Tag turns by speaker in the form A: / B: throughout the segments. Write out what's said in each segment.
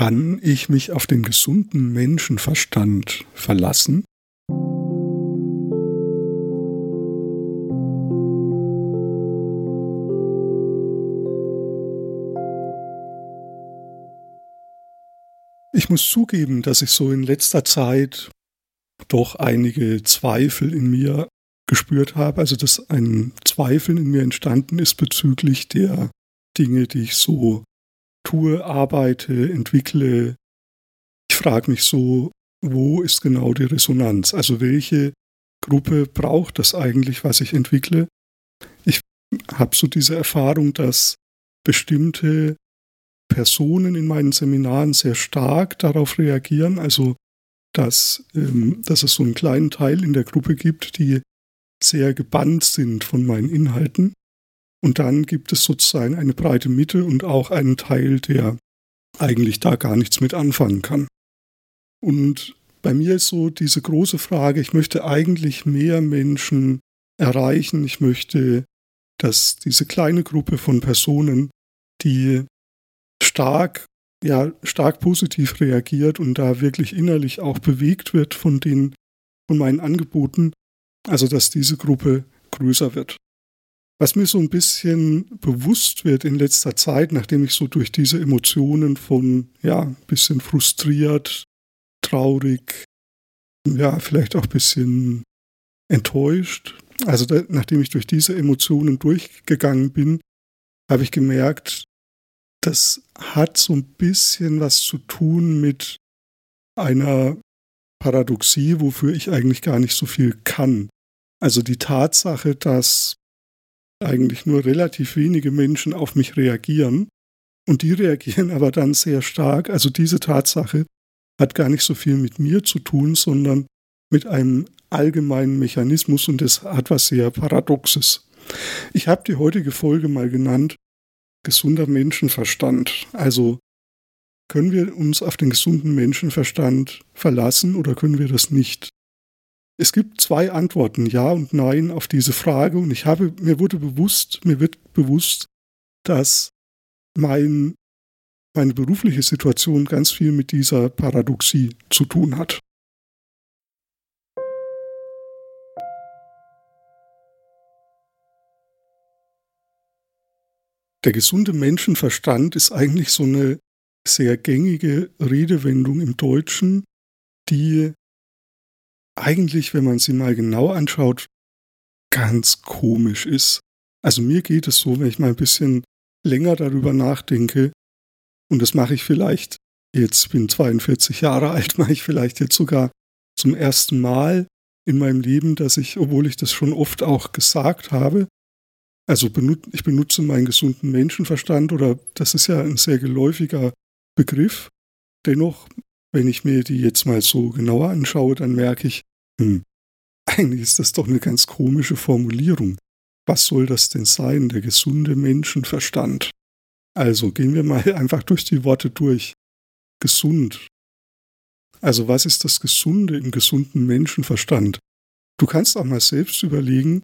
A: Kann ich mich auf den gesunden Menschenverstand verlassen? Ich muss zugeben, dass ich so in letzter Zeit doch einige Zweifel in mir gespürt habe, also dass ein Zweifel in mir entstanden ist bezüglich der Dinge, die ich so tue, arbeite, entwickle. Ich frage mich so, wo ist genau die Resonanz? Also welche Gruppe braucht das eigentlich, was ich entwickle? Ich habe so diese Erfahrung, dass bestimmte Personen in meinen Seminaren sehr stark darauf reagieren, also dass, ähm, dass es so einen kleinen Teil in der Gruppe gibt, die sehr gebannt sind von meinen Inhalten. Und dann gibt es sozusagen eine breite Mitte und auch einen Teil, der eigentlich da gar nichts mit anfangen kann. Und bei mir ist so diese große Frage, ich möchte eigentlich mehr Menschen erreichen. Ich möchte, dass diese kleine Gruppe von Personen, die stark, ja, stark positiv reagiert und da wirklich innerlich auch bewegt wird von den, von meinen Angeboten, also dass diese Gruppe größer wird. Was mir so ein bisschen bewusst wird in letzter Zeit, nachdem ich so durch diese Emotionen von, ja, ein bisschen frustriert, traurig, ja, vielleicht auch ein bisschen enttäuscht, also da, nachdem ich durch diese Emotionen durchgegangen bin, habe ich gemerkt, das hat so ein bisschen was zu tun mit einer Paradoxie, wofür ich eigentlich gar nicht so viel kann. Also die Tatsache, dass eigentlich nur relativ wenige Menschen auf mich reagieren und die reagieren aber dann sehr stark. Also diese Tatsache hat gar nicht so viel mit mir zu tun, sondern mit einem allgemeinen Mechanismus und es hat was sehr Paradoxes. Ich habe die heutige Folge mal genannt gesunder Menschenverstand. Also können wir uns auf den gesunden Menschenverstand verlassen oder können wir das nicht? Es gibt zwei Antworten, Ja und Nein, auf diese Frage. Und ich habe, mir wurde bewusst, mir wird bewusst, dass mein, meine berufliche Situation ganz viel mit dieser Paradoxie zu tun hat. Der gesunde Menschenverstand ist eigentlich so eine sehr gängige Redewendung im Deutschen, die eigentlich, wenn man sie mal genau anschaut, ganz komisch ist. Also mir geht es so, wenn ich mal ein bisschen länger darüber nachdenke, und das mache ich vielleicht, jetzt bin 42 Jahre alt, mache ich vielleicht jetzt sogar zum ersten Mal in meinem Leben, dass ich, obwohl ich das schon oft auch gesagt habe, also ich benutze meinen gesunden Menschenverstand oder das ist ja ein sehr geläufiger Begriff. Dennoch, wenn ich mir die jetzt mal so genauer anschaue, dann merke ich, hm, eigentlich ist das doch eine ganz komische Formulierung. Was soll das denn sein, der gesunde Menschenverstand? Also gehen wir mal einfach durch die Worte durch. Gesund. Also was ist das Gesunde im gesunden Menschenverstand? Du kannst auch mal selbst überlegen,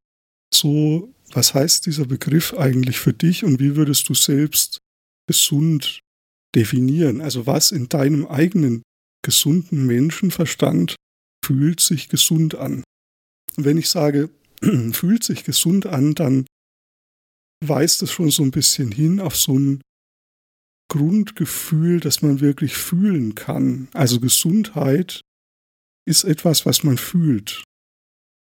A: so was heißt dieser Begriff eigentlich für dich und wie würdest du selbst gesund definieren? Also was in deinem eigenen gesunden Menschenverstand fühlt sich gesund an? wenn ich sage, fühlt sich gesund an, dann weist es schon so ein bisschen hin auf so ein Grundgefühl, das man wirklich fühlen kann. Also Gesundheit ist etwas, was man fühlt.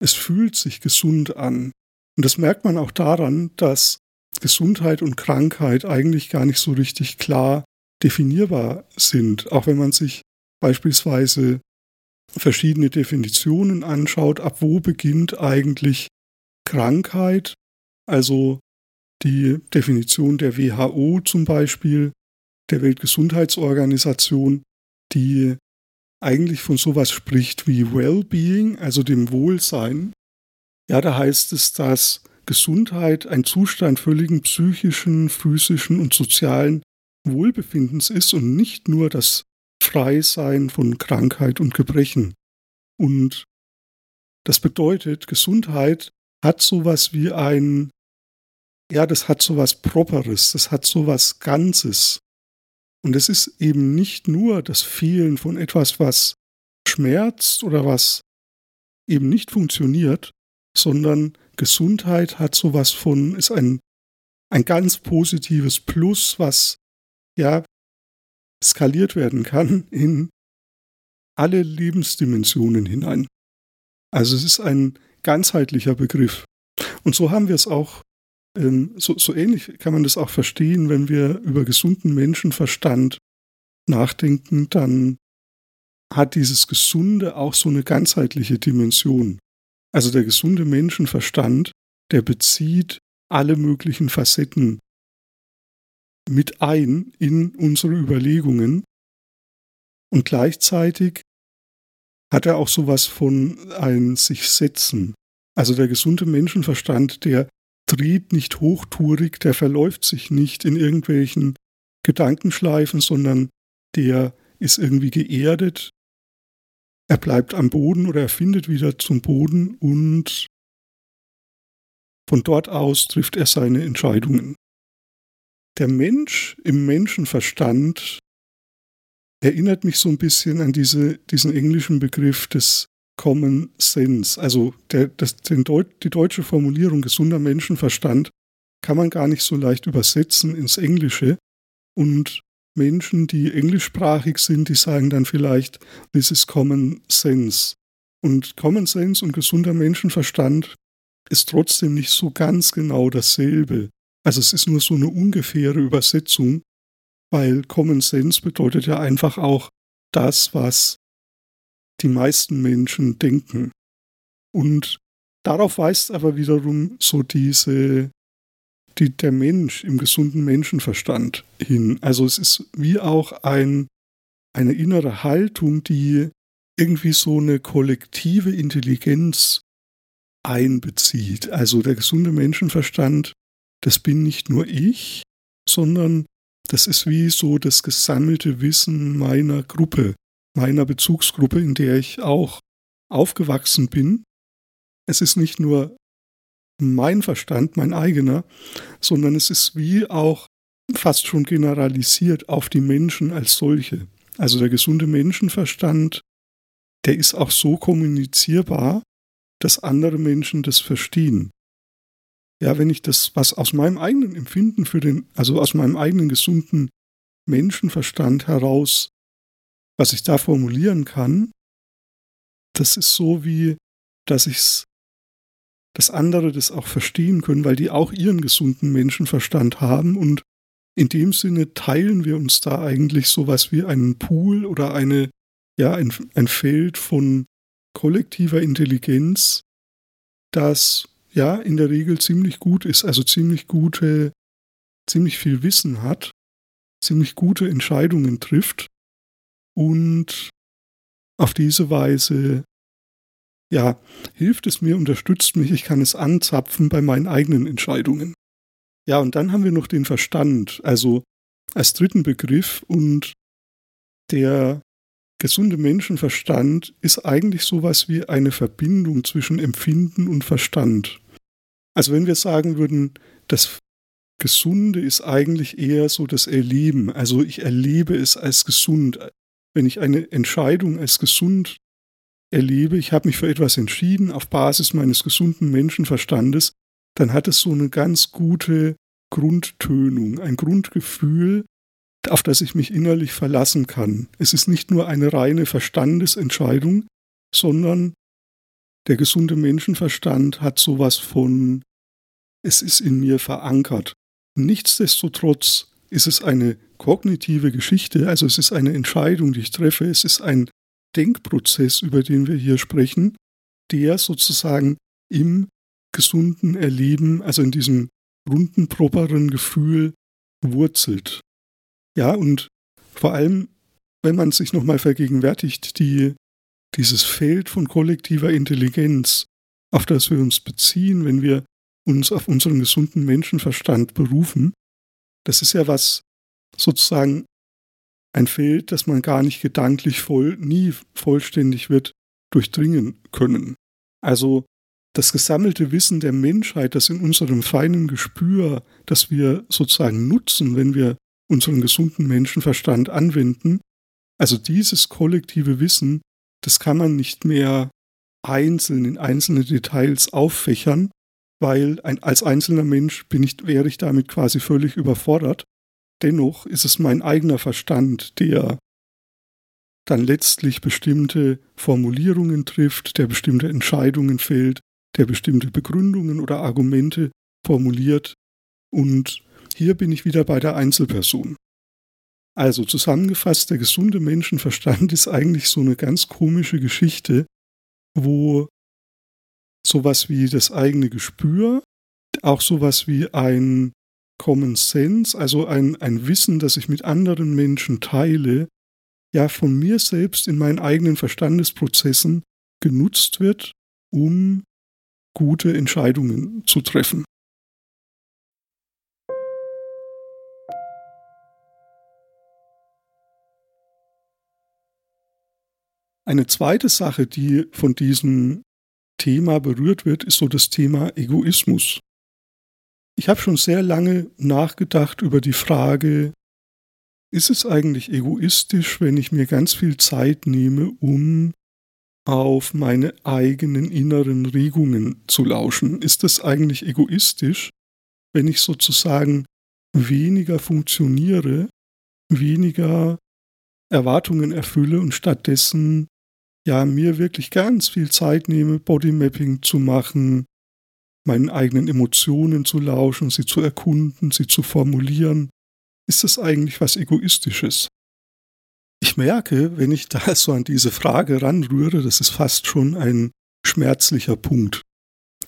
A: Es fühlt sich gesund an. Und das merkt man auch daran, dass Gesundheit und Krankheit eigentlich gar nicht so richtig klar definierbar sind. Auch wenn man sich beispielsweise verschiedene Definitionen anschaut, ab wo beginnt eigentlich Krankheit, also die Definition der WHO zum Beispiel, der Weltgesundheitsorganisation, die eigentlich von sowas spricht wie Wellbeing, also dem Wohlsein. Ja, da heißt es, dass Gesundheit ein Zustand völligen psychischen, physischen und sozialen Wohlbefindens ist und nicht nur das Freisein von Krankheit und Gebrechen. Und das bedeutet, Gesundheit hat sowas wie ein, ja, das hat sowas Properes, das hat sowas Ganzes. Und es ist eben nicht nur das Fehlen von etwas, was schmerzt oder was eben nicht funktioniert, sondern Gesundheit hat sowas von, ist ein, ein ganz positives Plus, was ja skaliert werden kann in alle Lebensdimensionen hinein. Also es ist ein ganzheitlicher Begriff. Und so haben wir es auch, ähm, so, so ähnlich kann man das auch verstehen, wenn wir über gesunden Menschenverstand nachdenken, dann hat dieses Gesunde auch so eine ganzheitliche Dimension. Also der gesunde Menschenverstand, der bezieht alle möglichen Facetten mit ein in unsere Überlegungen und gleichzeitig hat er auch sowas von ein sich setzen. Also der gesunde Menschenverstand, der dreht nicht hochtourig, der verläuft sich nicht in irgendwelchen Gedankenschleifen, sondern der ist irgendwie geerdet. Er bleibt am Boden oder er findet wieder zum Boden und von dort aus trifft er seine Entscheidungen. Der Mensch im Menschenverstand erinnert mich so ein bisschen an diese, diesen englischen Begriff des Common Sense. Also der, das, Deut die deutsche Formulierung gesunder Menschenverstand kann man gar nicht so leicht übersetzen ins Englische. Und Menschen, die englischsprachig sind, die sagen dann vielleicht, this is Common Sense. Und Common Sense und gesunder Menschenverstand ist trotzdem nicht so ganz genau dasselbe. Also es ist nur so eine ungefähre Übersetzung, weil Common Sense bedeutet ja einfach auch das, was die meisten Menschen denken. Und darauf weist aber wiederum so diese, die, der Mensch im gesunden Menschenverstand hin. Also es ist wie auch ein, eine innere Haltung, die irgendwie so eine kollektive Intelligenz einbezieht. Also der gesunde Menschenverstand, das bin nicht nur ich, sondern das ist wie so das gesammelte Wissen meiner Gruppe, meiner Bezugsgruppe, in der ich auch aufgewachsen bin. Es ist nicht nur mein Verstand, mein eigener, sondern es ist wie auch fast schon generalisiert auf die Menschen als solche. Also der gesunde Menschenverstand, der ist auch so kommunizierbar, dass andere Menschen das verstehen ja, wenn ich das, was aus meinem eigenen Empfinden für den, also aus meinem eigenen gesunden Menschenverstand heraus, was ich da formulieren kann, das ist so wie, dass ich's, dass andere das auch verstehen können, weil die auch ihren gesunden Menschenverstand haben. Und in dem Sinne teilen wir uns da eigentlich sowas wie einen Pool oder eine, ja, ein, ein Feld von kollektiver Intelligenz, das ja in der Regel ziemlich gut ist, also ziemlich gute, ziemlich viel Wissen hat, ziemlich gute Entscheidungen trifft und auf diese Weise ja, hilft es mir, unterstützt mich, ich kann es anzapfen bei meinen eigenen Entscheidungen. Ja, und dann haben wir noch den Verstand, also als dritten Begriff und der gesunde Menschenverstand ist eigentlich sowas wie eine Verbindung zwischen Empfinden und Verstand. Also wenn wir sagen würden, das Gesunde ist eigentlich eher so das Erleben. Also ich erlebe es als gesund. Wenn ich eine Entscheidung als gesund erlebe, ich habe mich für etwas entschieden auf Basis meines gesunden Menschenverstandes, dann hat es so eine ganz gute Grundtönung, ein Grundgefühl, auf das ich mich innerlich verlassen kann. Es ist nicht nur eine reine Verstandesentscheidung, sondern der gesunde Menschenverstand hat sowas von, es ist in mir verankert. Nichtsdestotrotz ist es eine kognitive Geschichte, also es ist eine Entscheidung, die ich treffe, es ist ein Denkprozess, über den wir hier sprechen, der sozusagen im gesunden Erleben, also in diesem runden, properen Gefühl wurzelt. Ja, und vor allem, wenn man sich nochmal vergegenwärtigt, die dieses Feld von kollektiver Intelligenz, auf das wir uns beziehen, wenn wir uns auf unseren gesunden Menschenverstand berufen, das ist ja was sozusagen ein Feld, das man gar nicht gedanklich voll, nie vollständig wird durchdringen können. Also das gesammelte Wissen der Menschheit, das in unserem feinen Gespür, das wir sozusagen nutzen, wenn wir unseren gesunden Menschenverstand anwenden. Also dieses kollektive Wissen, das kann man nicht mehr einzeln in einzelne Details auffächern, weil ein, als einzelner Mensch bin ich, wäre ich damit quasi völlig überfordert. Dennoch ist es mein eigener Verstand, der dann letztlich bestimmte Formulierungen trifft, der bestimmte Entscheidungen fällt, der bestimmte Begründungen oder Argumente formuliert. Und hier bin ich wieder bei der Einzelperson. Also zusammengefasst, der gesunde Menschenverstand ist eigentlich so eine ganz komische Geschichte, wo sowas wie das eigene Gespür, auch sowas wie ein Common Sense, also ein, ein Wissen, das ich mit anderen Menschen teile, ja von mir selbst in meinen eigenen Verstandesprozessen genutzt wird, um gute Entscheidungen zu treffen. Eine zweite Sache, die von diesem Thema berührt wird, ist so das Thema Egoismus. Ich habe schon sehr lange nachgedacht über die Frage, ist es eigentlich egoistisch, wenn ich mir ganz viel Zeit nehme, um auf meine eigenen inneren Regungen zu lauschen? Ist es eigentlich egoistisch, wenn ich sozusagen weniger funktioniere, weniger Erwartungen erfülle und stattdessen ja mir wirklich ganz viel Zeit nehme, Bodymapping zu machen, meinen eigenen Emotionen zu lauschen, sie zu erkunden, sie zu formulieren, ist das eigentlich was Egoistisches? Ich merke, wenn ich da so an diese Frage ranrühre, das ist fast schon ein schmerzlicher Punkt.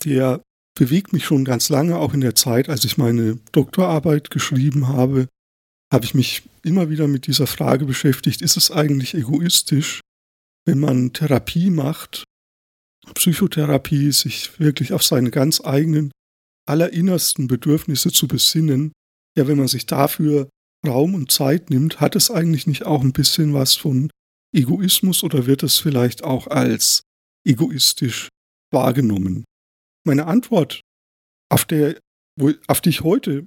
A: Der bewegt mich schon ganz lange, auch in der Zeit, als ich meine Doktorarbeit geschrieben habe, habe ich mich immer wieder mit dieser Frage beschäftigt, ist es eigentlich egoistisch, wenn man Therapie macht, Psychotherapie, sich wirklich auf seine ganz eigenen, allerinnersten Bedürfnisse zu besinnen, ja, wenn man sich dafür Raum und Zeit nimmt, hat es eigentlich nicht auch ein bisschen was von Egoismus oder wird es vielleicht auch als egoistisch wahrgenommen? Meine Antwort, auf, der, wo, auf die ich heute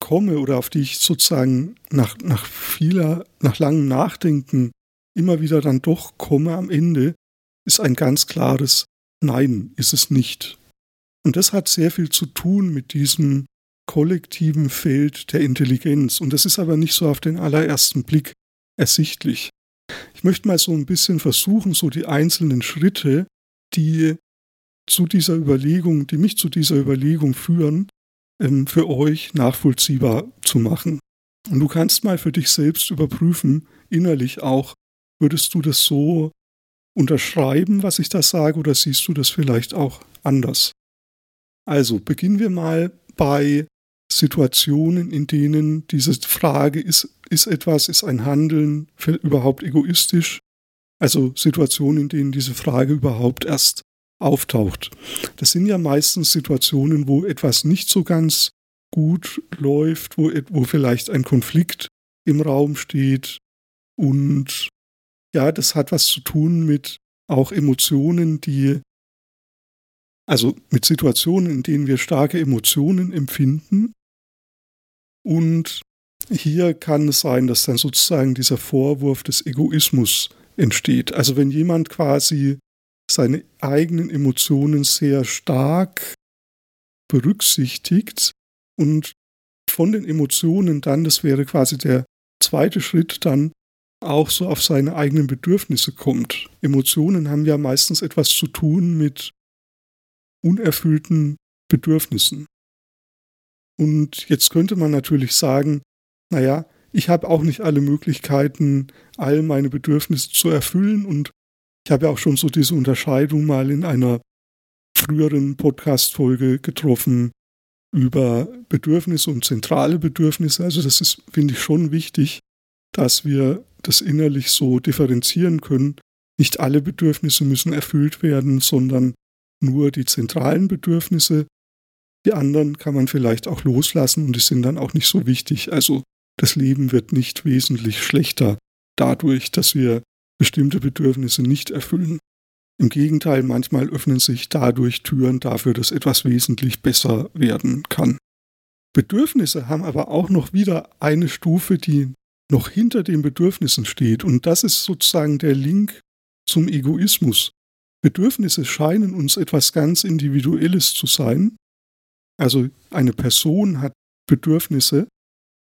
A: komme oder auf die ich sozusagen nach, nach vieler, nach langem Nachdenken immer wieder dann doch komme am Ende, ist ein ganz klares Nein, ist es nicht. Und das hat sehr viel zu tun mit diesem kollektiven Feld der Intelligenz. Und das ist aber nicht so auf den allerersten Blick ersichtlich. Ich möchte mal so ein bisschen versuchen, so die einzelnen Schritte, die zu dieser Überlegung, die mich zu dieser Überlegung führen, ähm, für euch nachvollziehbar zu machen. Und du kannst mal für dich selbst überprüfen, innerlich auch, Würdest du das so unterschreiben, was ich da sage, oder siehst du das vielleicht auch anders? Also beginnen wir mal bei Situationen, in denen diese Frage ist, ist etwas, ist ein Handeln überhaupt egoistisch? Also Situationen, in denen diese Frage überhaupt erst auftaucht. Das sind ja meistens Situationen, wo etwas nicht so ganz gut läuft, wo, wo vielleicht ein Konflikt im Raum steht und ja, das hat was zu tun mit auch Emotionen, die, also mit Situationen, in denen wir starke Emotionen empfinden. Und hier kann es sein, dass dann sozusagen dieser Vorwurf des Egoismus entsteht. Also wenn jemand quasi seine eigenen Emotionen sehr stark berücksichtigt und von den Emotionen dann, das wäre quasi der zweite Schritt, dann auch so auf seine eigenen Bedürfnisse kommt. Emotionen haben ja meistens etwas zu tun mit unerfüllten Bedürfnissen. Und jetzt könnte man natürlich sagen, naja, ich habe auch nicht alle Möglichkeiten, all meine Bedürfnisse zu erfüllen und ich habe ja auch schon so diese Unterscheidung mal in einer früheren Podcast-Folge getroffen über Bedürfnisse und zentrale Bedürfnisse. Also das ist, finde ich, schon wichtig, dass wir das innerlich so differenzieren können. Nicht alle Bedürfnisse müssen erfüllt werden, sondern nur die zentralen Bedürfnisse. Die anderen kann man vielleicht auch loslassen und die sind dann auch nicht so wichtig. Also das Leben wird nicht wesentlich schlechter dadurch, dass wir bestimmte Bedürfnisse nicht erfüllen. Im Gegenteil, manchmal öffnen sich dadurch Türen dafür, dass etwas wesentlich besser werden kann. Bedürfnisse haben aber auch noch wieder eine Stufe, die noch hinter den Bedürfnissen steht. Und das ist sozusagen der Link zum Egoismus. Bedürfnisse scheinen uns etwas ganz Individuelles zu sein. Also eine Person hat Bedürfnisse,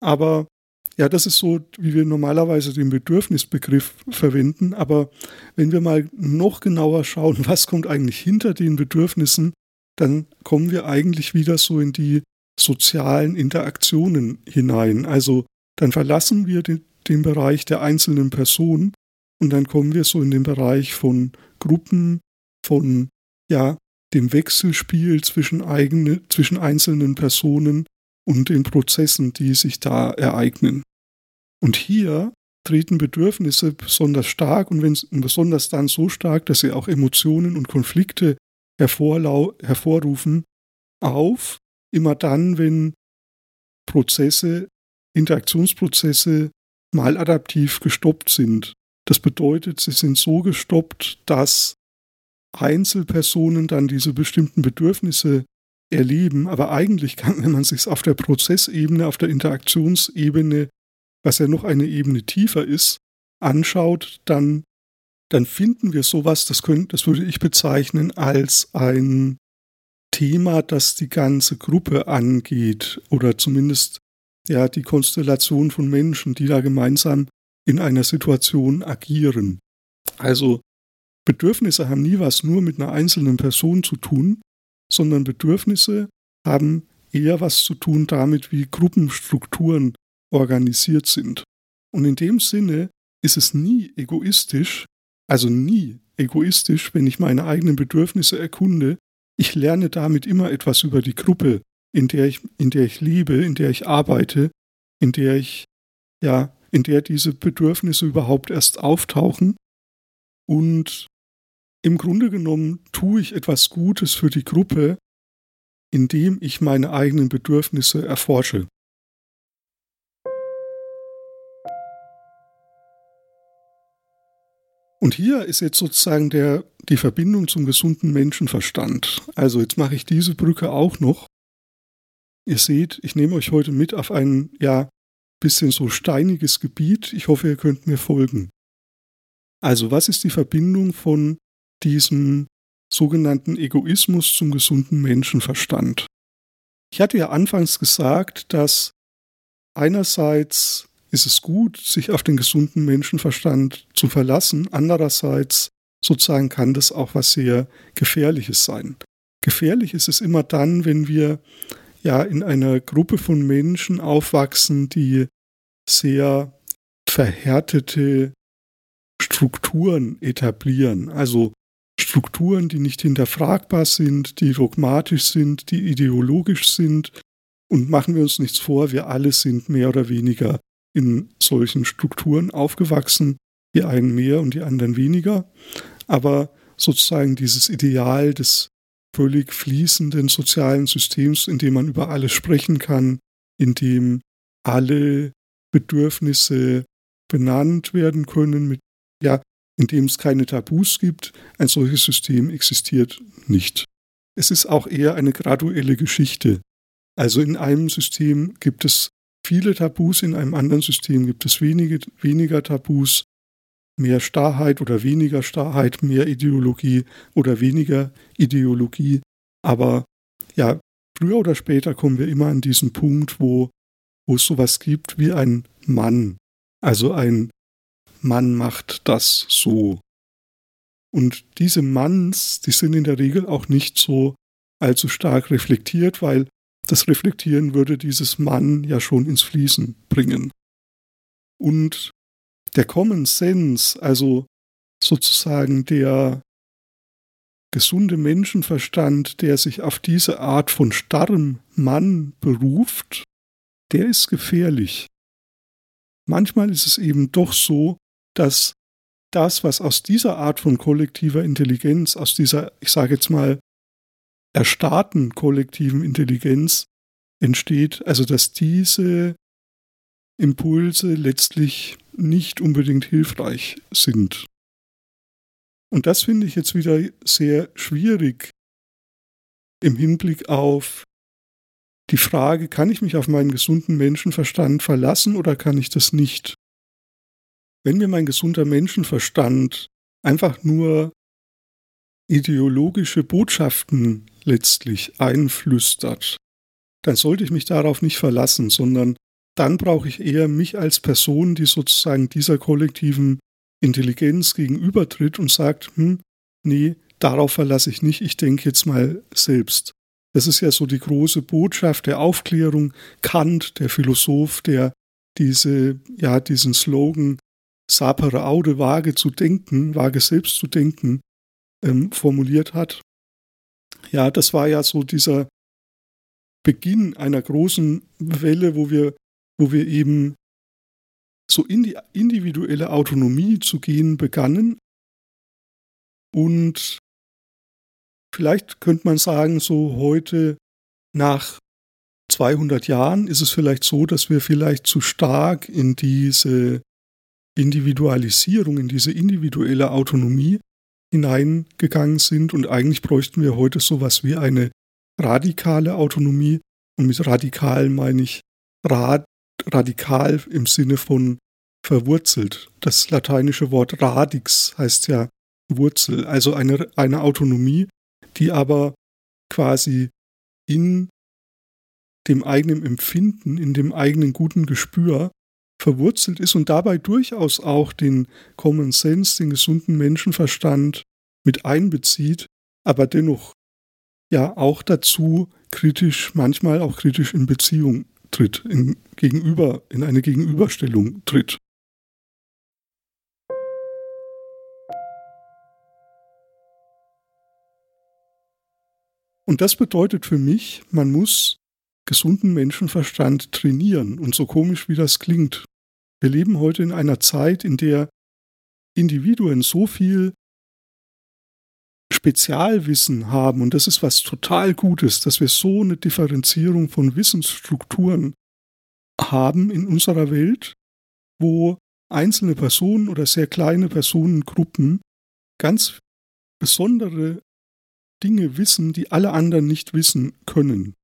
A: aber ja, das ist so, wie wir normalerweise den Bedürfnisbegriff verwenden. Aber wenn wir mal noch genauer schauen, was kommt eigentlich hinter den Bedürfnissen, dann kommen wir eigentlich wieder so in die sozialen Interaktionen hinein. Also dann verlassen wir den, den Bereich der einzelnen Personen und dann kommen wir so in den Bereich von Gruppen, von ja, dem Wechselspiel zwischen, eigene, zwischen einzelnen Personen und den Prozessen, die sich da ereignen. Und hier treten Bedürfnisse besonders stark und wenn besonders dann so stark, dass sie auch Emotionen und Konflikte hervorrufen, auf, immer dann, wenn Prozesse, Interaktionsprozesse maladaptiv gestoppt sind. Das bedeutet, sie sind so gestoppt, dass Einzelpersonen dann diese bestimmten Bedürfnisse erleben, aber eigentlich kann, wenn man sich auf der Prozessebene, auf der Interaktionsebene, was ja noch eine Ebene tiefer ist, anschaut, dann, dann finden wir sowas, das, können, das würde ich bezeichnen als ein Thema, das die ganze Gruppe angeht oder zumindest ja die Konstellation von Menschen, die da gemeinsam in einer Situation agieren. Also Bedürfnisse haben nie was nur mit einer einzelnen Person zu tun, sondern Bedürfnisse haben eher was zu tun damit, wie Gruppenstrukturen organisiert sind. Und in dem Sinne ist es nie egoistisch, also nie egoistisch, wenn ich meine eigenen Bedürfnisse erkunde. Ich lerne damit immer etwas über die Gruppe, in der ich, in der ich lebe, in der ich arbeite, in der ich, ja, in der diese Bedürfnisse überhaupt erst auftauchen. Und im Grunde genommen tue ich etwas Gutes für die Gruppe, indem ich meine eigenen Bedürfnisse erforsche. Und hier ist jetzt sozusagen der, die Verbindung zum gesunden Menschenverstand. Also jetzt mache ich diese Brücke auch noch. Ihr seht, ich nehme euch heute mit auf ein, ja, bisschen so steiniges Gebiet. Ich hoffe, ihr könnt mir folgen. Also was ist die Verbindung von diesem sogenannten Egoismus zum gesunden Menschenverstand. Ich hatte ja anfangs gesagt, dass einerseits ist es gut, sich auf den gesunden Menschenverstand zu verlassen, andererseits sozusagen kann das auch was sehr Gefährliches sein. Gefährlich ist es immer dann, wenn wir ja in einer Gruppe von Menschen aufwachsen, die sehr verhärtete Strukturen etablieren. Also Strukturen, die nicht hinterfragbar sind, die dogmatisch sind, die ideologisch sind. Und machen wir uns nichts vor, wir alle sind mehr oder weniger in solchen Strukturen aufgewachsen, die einen mehr und die anderen weniger. Aber sozusagen dieses Ideal des völlig fließenden sozialen Systems, in dem man über alles sprechen kann, in dem alle Bedürfnisse benannt werden können, mit ja, in dem es keine Tabus gibt. Ein solches System existiert nicht. Es ist auch eher eine graduelle Geschichte. Also in einem System gibt es viele Tabus, in einem anderen System gibt es wenige, weniger Tabus, mehr Starrheit oder weniger Starrheit, mehr Ideologie oder weniger Ideologie. Aber ja, früher oder später kommen wir immer an diesen Punkt, wo, wo es sowas gibt wie ein Mann, also ein Mann macht das so. Und diese Manns, die sind in der Regel auch nicht so allzu stark reflektiert, weil das Reflektieren würde dieses Mann ja schon ins Fließen bringen. Und der Common Sense, also sozusagen der gesunde Menschenverstand, der sich auf diese Art von starrem Mann beruft, der ist gefährlich. Manchmal ist es eben doch so, dass das, was aus dieser Art von kollektiver Intelligenz, aus dieser, ich sage jetzt mal, erstarrten kollektiven Intelligenz entsteht, also dass diese Impulse letztlich nicht unbedingt hilfreich sind. Und das finde ich jetzt wieder sehr schwierig im Hinblick auf die Frage, kann ich mich auf meinen gesunden Menschenverstand verlassen oder kann ich das nicht? Wenn mir mein gesunder Menschenverstand einfach nur ideologische Botschaften letztlich einflüstert, dann sollte ich mich darauf nicht verlassen, sondern dann brauche ich eher mich als Person, die sozusagen dieser kollektiven Intelligenz gegenübertritt und sagt, hm, nee, darauf verlasse ich nicht, ich denke jetzt mal selbst. Das ist ja so die große Botschaft der Aufklärung. Kant, der Philosoph, der diese, ja, diesen Slogan sapere aude, wage zu denken, wage selbst zu denken, ähm, formuliert hat. Ja, das war ja so dieser Beginn einer großen Welle, wo wir, wo wir eben so in die individuelle Autonomie zu gehen begannen. Und vielleicht könnte man sagen, so heute nach 200 Jahren ist es vielleicht so, dass wir vielleicht zu stark in diese Individualisierung, in diese individuelle Autonomie hineingegangen sind und eigentlich bräuchten wir heute sowas wie eine radikale Autonomie und mit radikal meine ich rad, radikal im Sinne von verwurzelt. Das lateinische Wort radix heißt ja Wurzel, also eine, eine Autonomie, die aber quasi in dem eigenen Empfinden, in dem eigenen guten Gespür verwurzelt ist und dabei durchaus auch den Common Sense, den gesunden Menschenverstand mit einbezieht, aber dennoch ja auch dazu kritisch, manchmal auch kritisch in Beziehung tritt, in Gegenüber, in eine Gegenüberstellung tritt. Und das bedeutet für mich, man muss gesunden Menschenverstand trainieren. Und so komisch wie das klingt, wir leben heute in einer Zeit, in der Individuen so viel Spezialwissen haben, und das ist was total Gutes, dass wir so eine Differenzierung von Wissensstrukturen haben in unserer Welt, wo einzelne Personen oder sehr kleine Personengruppen ganz besondere Dinge wissen, die alle anderen nicht wissen können.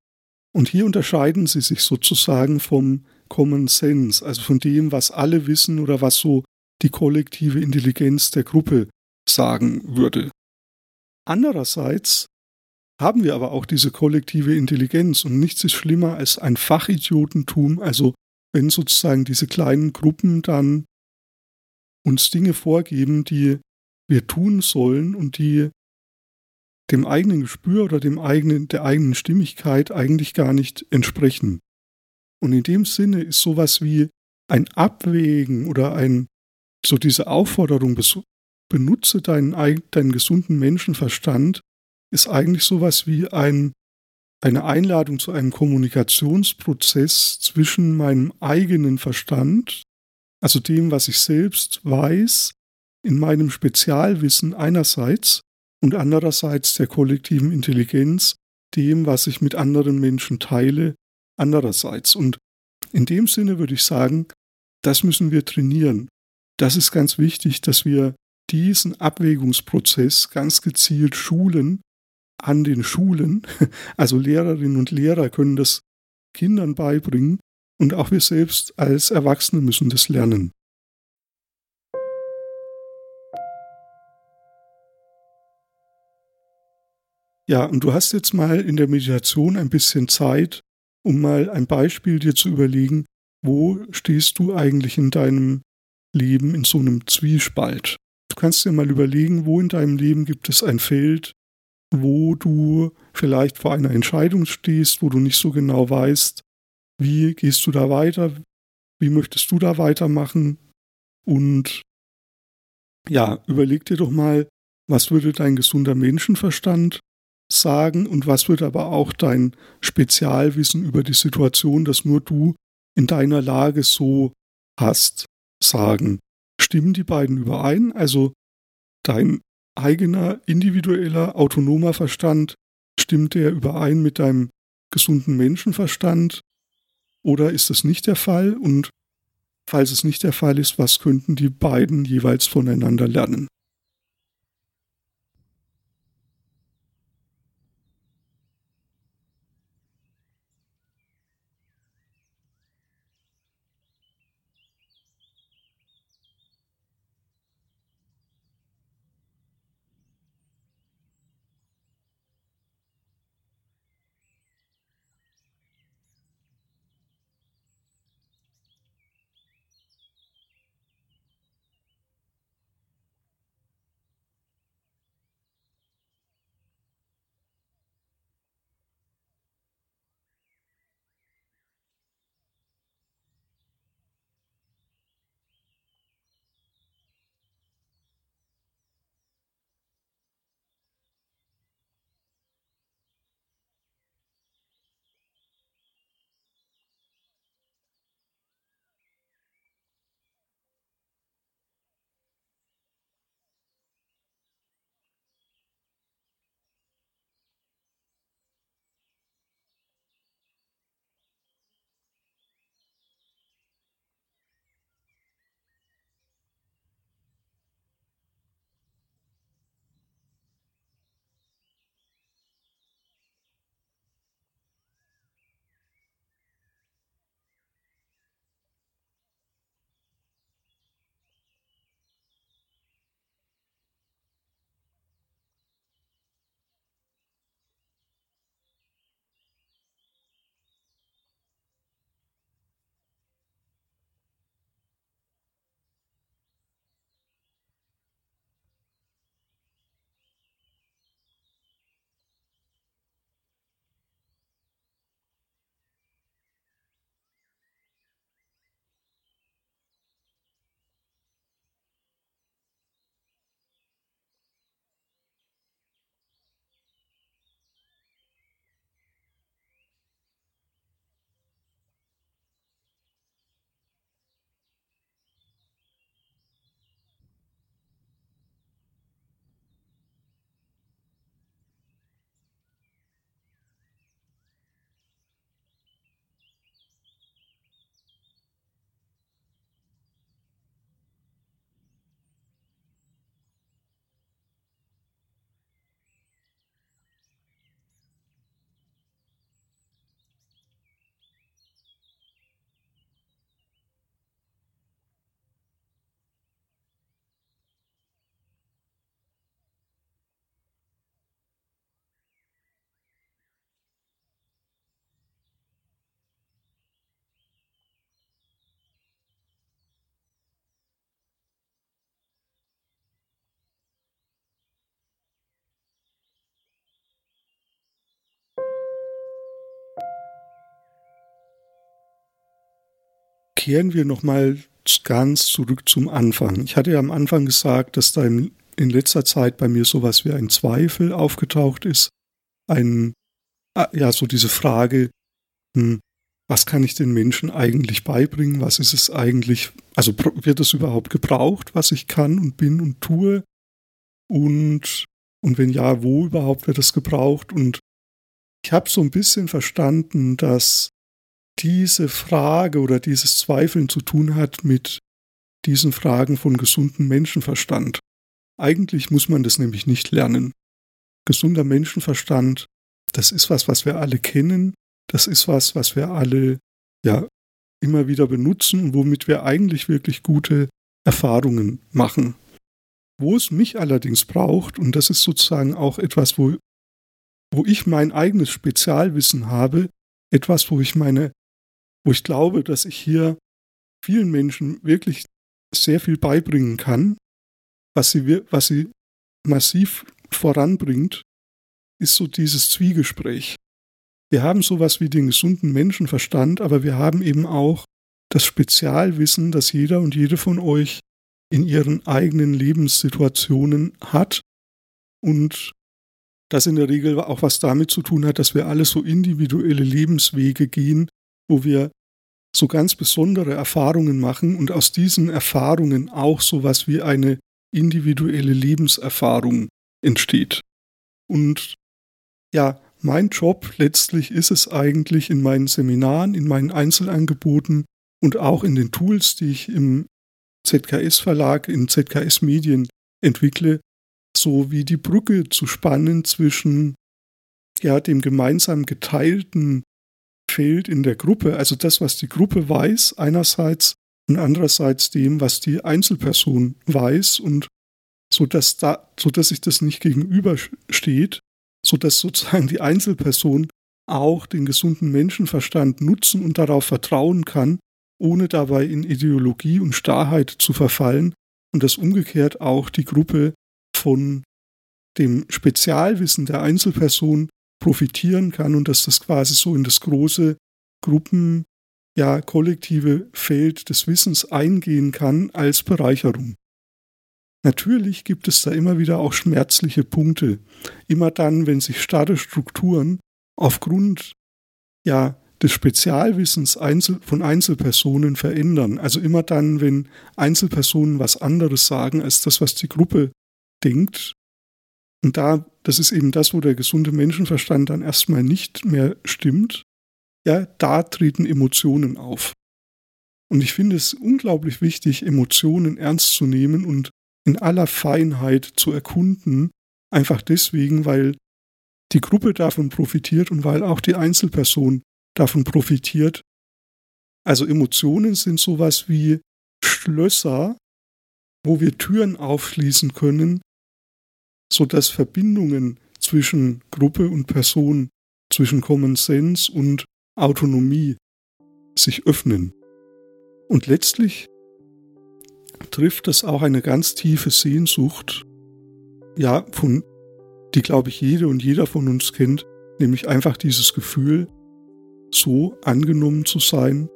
A: Und hier unterscheiden sie sich sozusagen vom Common Sense, also von dem, was alle wissen oder was so die kollektive Intelligenz der Gruppe sagen würde. Andererseits haben wir aber auch diese kollektive Intelligenz und nichts ist schlimmer als ein Fachidiotentum, also wenn sozusagen diese kleinen Gruppen dann uns Dinge vorgeben, die wir tun sollen und die dem eigenen Gespür oder dem eigenen, der eigenen Stimmigkeit eigentlich gar nicht entsprechen. Und in dem Sinne ist sowas wie ein Abwägen oder ein, so diese Aufforderung, benutze deinen, deinen gesunden Menschenverstand, ist eigentlich sowas wie ein, eine Einladung zu einem Kommunikationsprozess zwischen meinem eigenen Verstand, also dem, was ich selbst weiß, in meinem Spezialwissen einerseits und andererseits der kollektiven Intelligenz, dem, was ich mit anderen Menschen teile, andererseits. Und in dem Sinne würde ich sagen, das müssen wir trainieren. Das ist ganz wichtig, dass wir diesen Abwägungsprozess ganz gezielt schulen an den Schulen. Also Lehrerinnen und Lehrer können das Kindern beibringen und auch wir selbst als Erwachsene müssen das lernen. Ja, und du hast jetzt mal in der Meditation ein bisschen Zeit, um mal ein Beispiel dir zu überlegen, wo stehst du eigentlich in deinem Leben in so einem Zwiespalt? Du kannst dir mal überlegen, wo in deinem Leben gibt es ein Feld, wo du vielleicht vor einer Entscheidung stehst, wo du nicht so genau weißt, wie gehst du da weiter, wie möchtest du da weitermachen und ja, überleg dir doch mal, was würde dein gesunder Menschenverstand sagen und was wird aber auch dein Spezialwissen über die Situation, das nur du in deiner Lage so hast, sagen. Stimmen die beiden überein? Also dein eigener individueller autonomer Verstand, stimmt der überein mit deinem gesunden Menschenverstand? Oder ist das nicht der Fall? Und falls es nicht der Fall ist, was könnten die beiden jeweils voneinander lernen? Kehren wir nochmal ganz zurück zum Anfang. Ich hatte ja am Anfang gesagt, dass da in, letzter Zeit bei mir sowas wie ein Zweifel aufgetaucht ist. Ein, ah, ja, so diese Frage, hm, was kann ich den Menschen eigentlich beibringen? Was ist es eigentlich? Also wird es überhaupt gebraucht, was ich kann und bin und tue? Und, und wenn ja, wo überhaupt wird es gebraucht? Und ich habe so ein bisschen verstanden, dass diese Frage oder dieses Zweifeln zu tun hat mit diesen Fragen von gesundem Menschenverstand. Eigentlich muss man das nämlich nicht lernen. Gesunder Menschenverstand, das ist was, was wir alle kennen, das ist was, was wir alle ja immer wieder benutzen und womit wir eigentlich wirklich gute Erfahrungen machen. Wo es mich allerdings braucht, und das ist sozusagen auch etwas, wo, wo ich mein eigenes Spezialwissen habe, etwas, wo ich meine wo ich glaube, dass ich hier vielen Menschen wirklich sehr viel beibringen kann, was sie, was sie massiv voranbringt, ist so dieses Zwiegespräch. Wir haben sowas wie den gesunden Menschenverstand, aber wir haben eben auch das Spezialwissen, das jeder und jede von euch in ihren eigenen Lebenssituationen hat und das in der Regel auch was damit zu tun hat, dass wir alle so individuelle Lebenswege gehen, wo wir so ganz besondere Erfahrungen machen und aus diesen Erfahrungen auch sowas wie eine individuelle Lebenserfahrung entsteht. Und ja, mein Job letztlich ist es eigentlich in meinen Seminaren, in meinen Einzelangeboten und auch in den Tools, die ich im ZKS-Verlag, in ZKS-Medien entwickle, so wie die Brücke zu spannen zwischen ja, dem gemeinsam geteilten fehlt in der Gruppe, also das, was die Gruppe weiß, einerseits und andererseits dem, was die Einzelperson weiß und so dass da, so dass sich das nicht gegenübersteht, so dass sozusagen die Einzelperson auch den gesunden Menschenverstand nutzen und darauf vertrauen kann, ohne dabei in Ideologie und Starrheit zu verfallen und dass umgekehrt auch die Gruppe von dem Spezialwissen der Einzelperson profitieren kann und dass das quasi so in das große Gruppen, ja, kollektive Feld des Wissens eingehen kann als Bereicherung. Natürlich gibt es da immer wieder auch schmerzliche Punkte. Immer dann, wenn sich starre Strukturen aufgrund ja, des Spezialwissens von Einzelpersonen verändern. Also immer dann, wenn Einzelpersonen was anderes sagen als das, was die Gruppe denkt, und da, das ist eben das, wo der gesunde Menschenverstand dann erstmal nicht mehr stimmt, ja, da treten Emotionen auf. Und ich finde es unglaublich wichtig, Emotionen ernst zu nehmen und in aller Feinheit zu erkunden, einfach deswegen, weil die Gruppe davon profitiert und weil auch die Einzelperson davon profitiert. Also Emotionen sind sowas wie Schlösser, wo wir Türen aufschließen können, sodass Verbindungen zwischen Gruppe und Person, zwischen Common Sense und Autonomie sich öffnen. Und letztlich trifft das auch eine ganz tiefe Sehnsucht, ja, von, die glaube ich jede und jeder von uns kennt, nämlich einfach dieses Gefühl, so angenommen zu sein,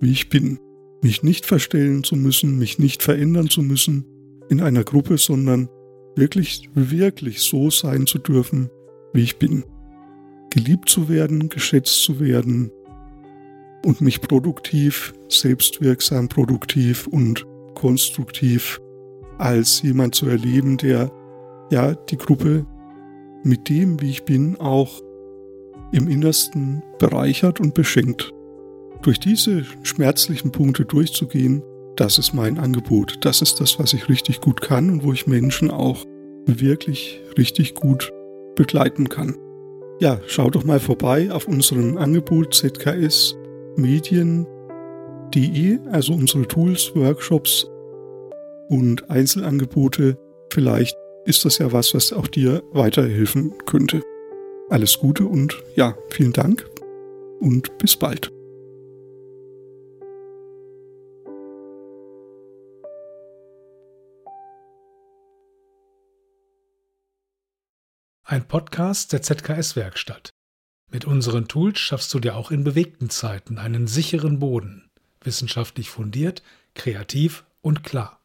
A: wie ich bin. Mich nicht verstellen zu müssen, mich nicht verändern zu müssen in einer Gruppe, sondern wirklich, wirklich so sein zu dürfen, wie ich bin. Geliebt zu werden, geschätzt zu werden und mich produktiv, selbstwirksam, produktiv und konstruktiv als jemand zu erleben, der ja die Gruppe mit dem, wie ich bin, auch im Innersten bereichert und beschenkt. Durch diese schmerzlichen Punkte durchzugehen, das ist mein Angebot. Das ist das, was ich richtig gut kann und wo ich Menschen auch wirklich richtig gut begleiten kann. Ja, schau doch mal vorbei auf unserem Angebot ZKS Medien.de, also unsere Tools, Workshops und Einzelangebote. Vielleicht ist das ja was, was auch dir weiterhelfen könnte. Alles Gute und ja, vielen Dank und bis bald.
B: Ein Podcast der ZKS-Werkstatt. Mit unseren Tools schaffst du dir auch in bewegten Zeiten einen sicheren Boden. wissenschaftlich fundiert, kreativ und klar.